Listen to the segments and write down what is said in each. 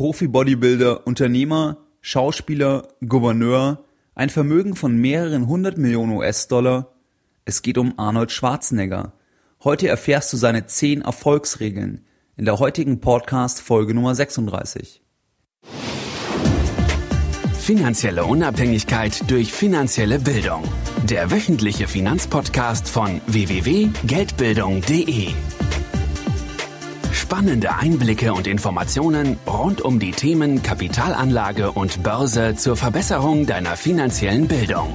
Profi-Bodybuilder, Unternehmer, Schauspieler, Gouverneur, ein Vermögen von mehreren hundert Millionen US-Dollar. Es geht um Arnold Schwarzenegger. Heute erfährst du seine zehn Erfolgsregeln in der heutigen Podcast Folge Nummer 36. Finanzielle Unabhängigkeit durch finanzielle Bildung. Der wöchentliche Finanzpodcast von www.geldbildung.de. Spannende Einblicke und Informationen rund um die Themen Kapitalanlage und Börse zur Verbesserung deiner finanziellen Bildung.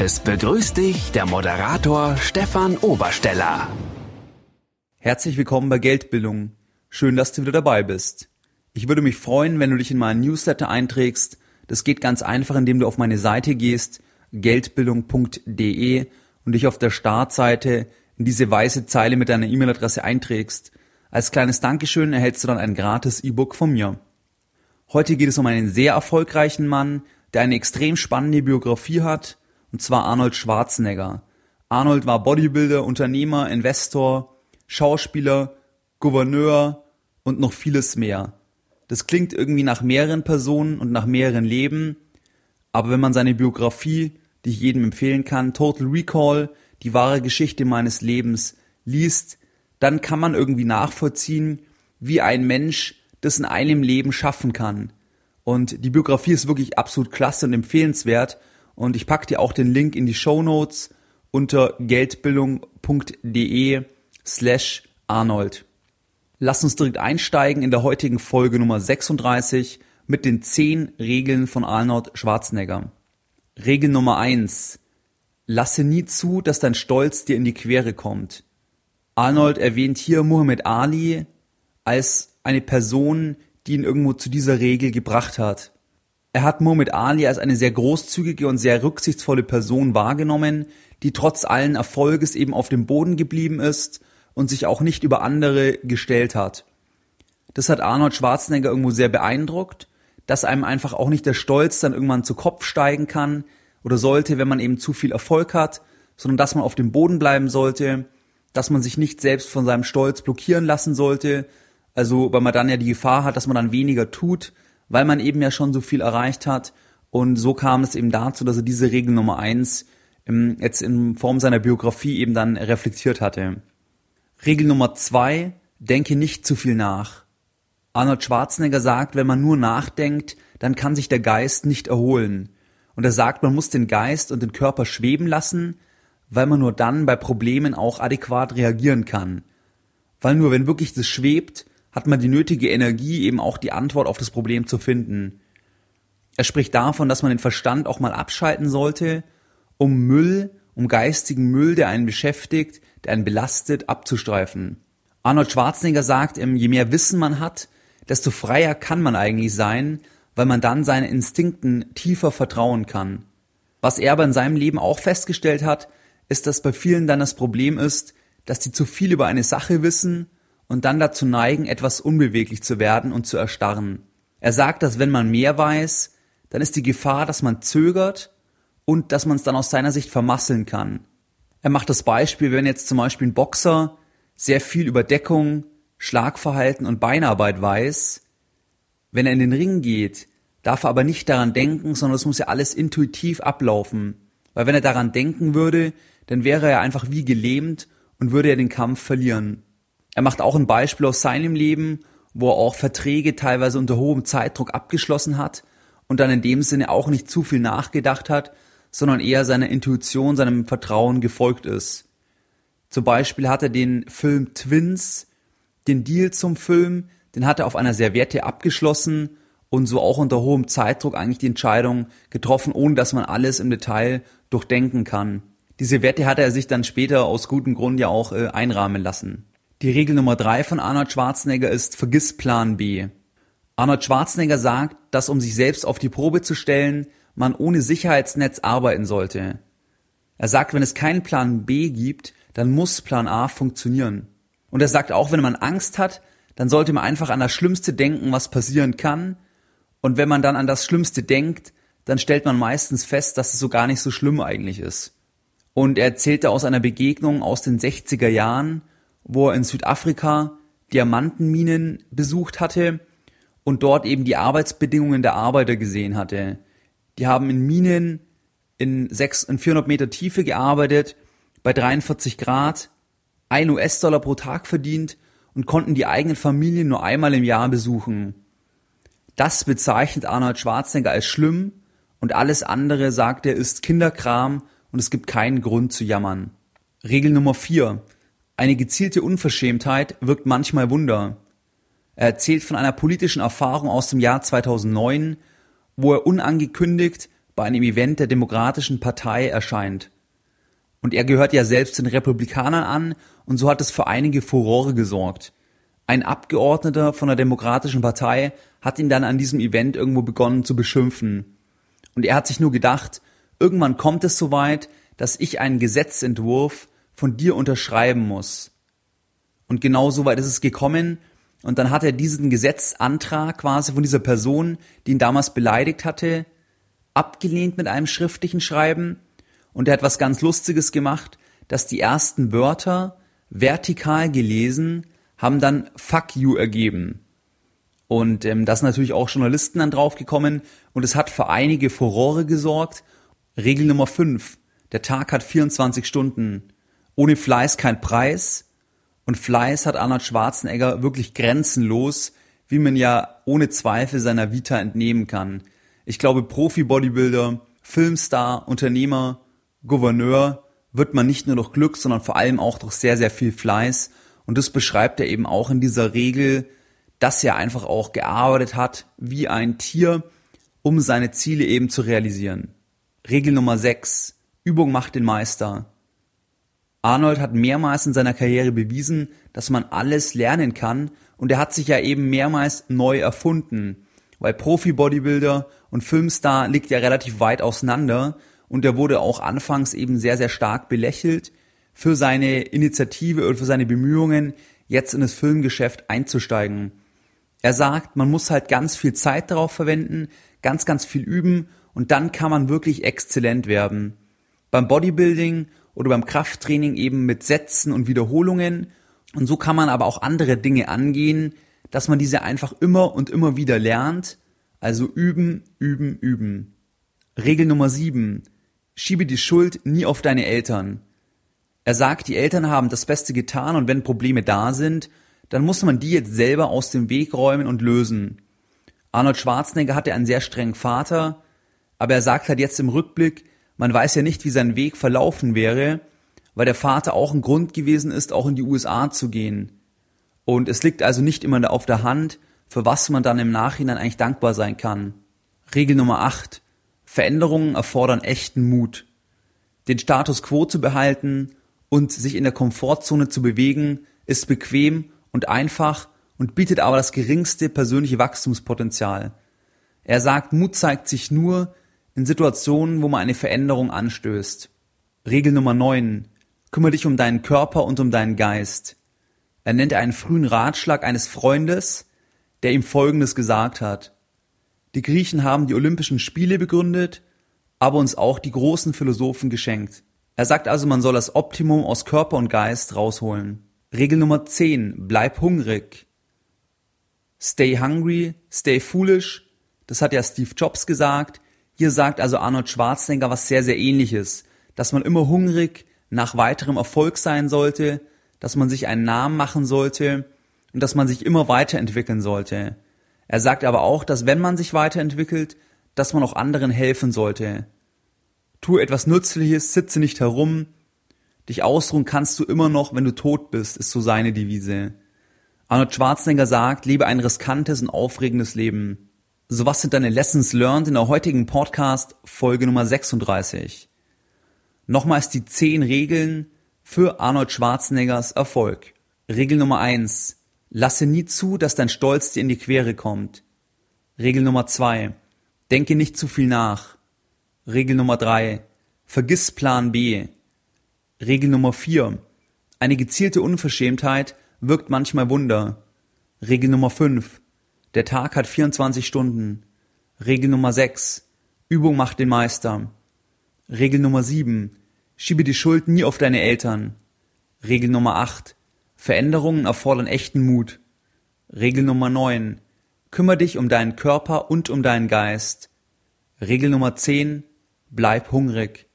Es begrüßt dich der Moderator Stefan Obersteller. Herzlich willkommen bei Geldbildung. Schön, dass du wieder dabei bist. Ich würde mich freuen, wenn du dich in meinen Newsletter einträgst. Das geht ganz einfach, indem du auf meine Seite gehst, geldbildung.de und dich auf der Startseite in diese weiße Zeile mit deiner E-Mail-Adresse einträgst. Als kleines Dankeschön erhältst du dann ein gratis E-Book von mir. Heute geht es um einen sehr erfolgreichen Mann, der eine extrem spannende Biografie hat, und zwar Arnold Schwarzenegger. Arnold war Bodybuilder, Unternehmer, Investor, Schauspieler, Gouverneur und noch vieles mehr. Das klingt irgendwie nach mehreren Personen und nach mehreren Leben, aber wenn man seine Biografie, die ich jedem empfehlen kann, Total Recall, die wahre Geschichte meines Lebens, liest, dann kann man irgendwie nachvollziehen, wie ein Mensch das in einem Leben schaffen kann. Und die Biografie ist wirklich absolut klasse und empfehlenswert. Und ich packe dir auch den Link in die Show Notes unter geldbildung.de slash Arnold. Lass uns direkt einsteigen in der heutigen Folge Nummer 36 mit den 10 Regeln von Arnold Schwarzenegger. Regel Nummer 1. Lasse nie zu, dass dein Stolz dir in die Quere kommt. Arnold erwähnt hier Muhammad Ali als eine Person, die ihn irgendwo zu dieser Regel gebracht hat. Er hat Muhammad Ali als eine sehr großzügige und sehr rücksichtsvolle Person wahrgenommen, die trotz allen Erfolges eben auf dem Boden geblieben ist und sich auch nicht über andere gestellt hat. Das hat Arnold Schwarzenegger irgendwo sehr beeindruckt, dass einem einfach auch nicht der Stolz dann irgendwann zu Kopf steigen kann oder sollte, wenn man eben zu viel Erfolg hat, sondern dass man auf dem Boden bleiben sollte dass man sich nicht selbst von seinem Stolz blockieren lassen sollte. Also, weil man dann ja die Gefahr hat, dass man dann weniger tut, weil man eben ja schon so viel erreicht hat. Und so kam es eben dazu, dass er diese Regel Nummer eins ähm, jetzt in Form seiner Biografie eben dann reflektiert hatte. Regel Nummer zwei, denke nicht zu viel nach. Arnold Schwarzenegger sagt, wenn man nur nachdenkt, dann kann sich der Geist nicht erholen. Und er sagt, man muss den Geist und den Körper schweben lassen, weil man nur dann bei Problemen auch adäquat reagieren kann. Weil nur wenn wirklich das schwebt, hat man die nötige Energie, eben auch die Antwort auf das Problem zu finden. Er spricht davon, dass man den Verstand auch mal abschalten sollte, um Müll, um geistigen Müll, der einen beschäftigt, der einen belastet, abzustreifen. Arnold Schwarzenegger sagt, je mehr Wissen man hat, desto freier kann man eigentlich sein, weil man dann seinen Instinkten tiefer vertrauen kann. Was er aber in seinem Leben auch festgestellt hat, ist, dass bei vielen dann das Problem ist, dass die zu viel über eine Sache wissen und dann dazu neigen, etwas unbeweglich zu werden und zu erstarren. Er sagt, dass wenn man mehr weiß, dann ist die Gefahr, dass man zögert und dass man es dann aus seiner Sicht vermasseln kann. Er macht das Beispiel, wenn jetzt zum Beispiel ein Boxer sehr viel über Deckung, Schlagverhalten und Beinarbeit weiß, wenn er in den Ring geht, darf er aber nicht daran denken, sondern es muss ja alles intuitiv ablaufen. Weil wenn er daran denken würde, dann wäre er einfach wie gelähmt und würde er den Kampf verlieren. Er macht auch ein Beispiel aus seinem Leben, wo er auch Verträge teilweise unter hohem Zeitdruck abgeschlossen hat und dann in dem Sinne auch nicht zu viel nachgedacht hat, sondern eher seiner Intuition, seinem Vertrauen gefolgt ist. Zum Beispiel hat er den Film Twins, den Deal zum Film, den hat er auf einer Serviette abgeschlossen und so auch unter hohem Zeitdruck eigentlich die Entscheidung getroffen, ohne dass man alles im Detail durchdenken kann. Diese Wette hat er sich dann später aus gutem Grund ja auch äh, einrahmen lassen. Die Regel Nummer drei von Arnold Schwarzenegger ist, vergiss Plan B. Arnold Schwarzenegger sagt, dass um sich selbst auf die Probe zu stellen, man ohne Sicherheitsnetz arbeiten sollte. Er sagt, wenn es keinen Plan B gibt, dann muss Plan A funktionieren. Und er sagt auch, wenn man Angst hat, dann sollte man einfach an das Schlimmste denken, was passieren kann. Und wenn man dann an das Schlimmste denkt, dann stellt man meistens fest, dass es so gar nicht so schlimm eigentlich ist. Und er erzählte aus einer Begegnung aus den 60er Jahren, wo er in Südafrika Diamantenminen besucht hatte und dort eben die Arbeitsbedingungen der Arbeiter gesehen hatte. Die haben in Minen in, 6, in 400 Meter Tiefe gearbeitet, bei 43 Grad, 1 US-Dollar pro Tag verdient und konnten die eigenen Familien nur einmal im Jahr besuchen. Das bezeichnet Arnold Schwarzenegger als schlimm und alles andere, sagt er, ist Kinderkram und es gibt keinen Grund zu jammern. Regel Nummer 4. Eine gezielte Unverschämtheit wirkt manchmal Wunder. Er erzählt von einer politischen Erfahrung aus dem Jahr 2009, wo er unangekündigt bei einem Event der Demokratischen Partei erscheint. Und er gehört ja selbst den Republikanern an und so hat es für einige Furore gesorgt. Ein Abgeordneter von der Demokratischen Partei hat ihn dann an diesem Event irgendwo begonnen zu beschimpfen. Und er hat sich nur gedacht, irgendwann kommt es soweit, dass ich einen Gesetzentwurf von dir unterschreiben muss. Und genau so weit ist es gekommen, und dann hat er diesen Gesetzantrag quasi von dieser Person, die ihn damals beleidigt hatte, abgelehnt mit einem schriftlichen Schreiben. Und er hat was ganz Lustiges gemacht, dass die ersten Wörter vertikal gelesen haben dann Fuck you ergeben. Und ähm, da sind natürlich auch Journalisten dann draufgekommen und es hat für einige Furore gesorgt. Regel Nummer 5. Der Tag hat 24 Stunden. Ohne Fleiß kein Preis. Und Fleiß hat Arnold Schwarzenegger wirklich grenzenlos, wie man ja ohne Zweifel seiner Vita entnehmen kann. Ich glaube, Profi-Bodybuilder, Filmstar, Unternehmer, Gouverneur wird man nicht nur durch Glück, sondern vor allem auch durch sehr, sehr viel Fleiß. Und das beschreibt er eben auch in dieser Regel, dass er einfach auch gearbeitet hat wie ein Tier, um seine Ziele eben zu realisieren. Regel Nummer 6. Übung macht den Meister. Arnold hat mehrmals in seiner Karriere bewiesen, dass man alles lernen kann und er hat sich ja eben mehrmals neu erfunden, weil Profi-Bodybuilder und Filmstar liegt ja relativ weit auseinander und er wurde auch anfangs eben sehr, sehr stark belächelt für seine Initiative und für seine Bemühungen, jetzt in das Filmgeschäft einzusteigen. Er sagt, man muss halt ganz viel Zeit darauf verwenden, ganz, ganz viel üben und dann kann man wirklich exzellent werden. Beim Bodybuilding oder beim Krafttraining eben mit Sätzen und Wiederholungen. Und so kann man aber auch andere Dinge angehen, dass man diese einfach immer und immer wieder lernt. Also üben, üben, üben. Regel Nummer 7. Schiebe die Schuld nie auf deine Eltern. Er sagt, die Eltern haben das Beste getan und wenn Probleme da sind, dann muss man die jetzt selber aus dem Weg räumen und lösen. Arnold Schwarzenegger hatte einen sehr strengen Vater, aber er sagt halt jetzt im Rückblick, man weiß ja nicht, wie sein Weg verlaufen wäre, weil der Vater auch ein Grund gewesen ist, auch in die USA zu gehen. Und es liegt also nicht immer auf der Hand, für was man dann im Nachhinein eigentlich dankbar sein kann. Regel Nummer 8. Veränderungen erfordern echten Mut. Den Status quo zu behalten und sich in der Komfortzone zu bewegen, ist bequem und einfach und bietet aber das geringste persönliche Wachstumspotenzial. Er sagt, Mut zeigt sich nur, in Situationen, wo man eine Veränderung anstößt. Regel Nummer 9. Kümmere dich um deinen Körper und um deinen Geist. Er nennt einen frühen Ratschlag eines Freundes, der ihm Folgendes gesagt hat. Die Griechen haben die Olympischen Spiele begründet, aber uns auch die großen Philosophen geschenkt. Er sagt also, man soll das Optimum aus Körper und Geist rausholen. Regel Nummer 10. Bleib hungrig. Stay hungry, stay foolish. Das hat ja Steve Jobs gesagt. Hier sagt also Arnold Schwarzenegger was sehr, sehr ähnliches, dass man immer hungrig nach weiterem Erfolg sein sollte, dass man sich einen Namen machen sollte und dass man sich immer weiterentwickeln sollte. Er sagt aber auch, dass wenn man sich weiterentwickelt, dass man auch anderen helfen sollte. Tu etwas Nützliches, sitze nicht herum. Dich ausruhen kannst du immer noch, wenn du tot bist, ist so seine Devise. Arnold Schwarzenegger sagt, lebe ein riskantes und aufregendes Leben. So was sind deine Lessons learned in der heutigen Podcast Folge Nummer 36? Nochmals die 10 Regeln für Arnold Schwarzeneggers Erfolg. Regel Nummer 1. Lasse nie zu, dass dein Stolz dir in die Quere kommt. Regel Nummer 2. Denke nicht zu viel nach. Regel Nummer 3. Vergiss Plan B. Regel Nummer 4. Eine gezielte Unverschämtheit wirkt manchmal Wunder. Regel Nummer 5. Der Tag hat 24 Stunden. Regel Nummer 6. Übung macht den Meister. Regel Nummer 7. Schiebe die Schuld nie auf deine Eltern. Regel Nummer 8. Veränderungen erfordern echten Mut. Regel Nummer 9. Kümmere dich um deinen Körper und um deinen Geist. Regel Nummer 10. Bleib hungrig.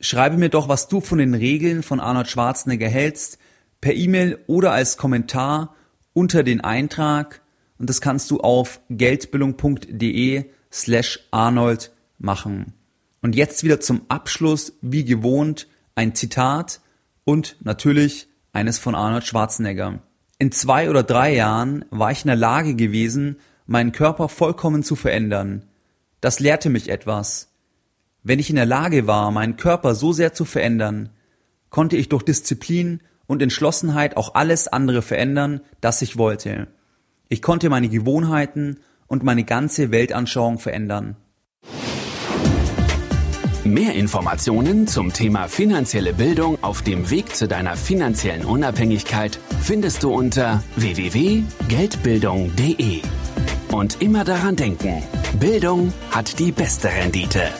Schreibe mir doch, was du von den Regeln von Arnold Schwarzenegger hältst, per E-Mail oder als Kommentar unter den Eintrag und das kannst du auf geldbildung.de slash Arnold machen. Und jetzt wieder zum Abschluss, wie gewohnt, ein Zitat und natürlich eines von Arnold Schwarzenegger. In zwei oder drei Jahren war ich in der Lage gewesen, meinen Körper vollkommen zu verändern. Das lehrte mich etwas. Wenn ich in der Lage war, meinen Körper so sehr zu verändern, konnte ich durch Disziplin und Entschlossenheit auch alles andere verändern, das ich wollte. Ich konnte meine Gewohnheiten und meine ganze Weltanschauung verändern. Mehr Informationen zum Thema finanzielle Bildung auf dem Weg zu deiner finanziellen Unabhängigkeit findest du unter www.geldbildung.de. Und immer daran denken, Bildung hat die beste Rendite.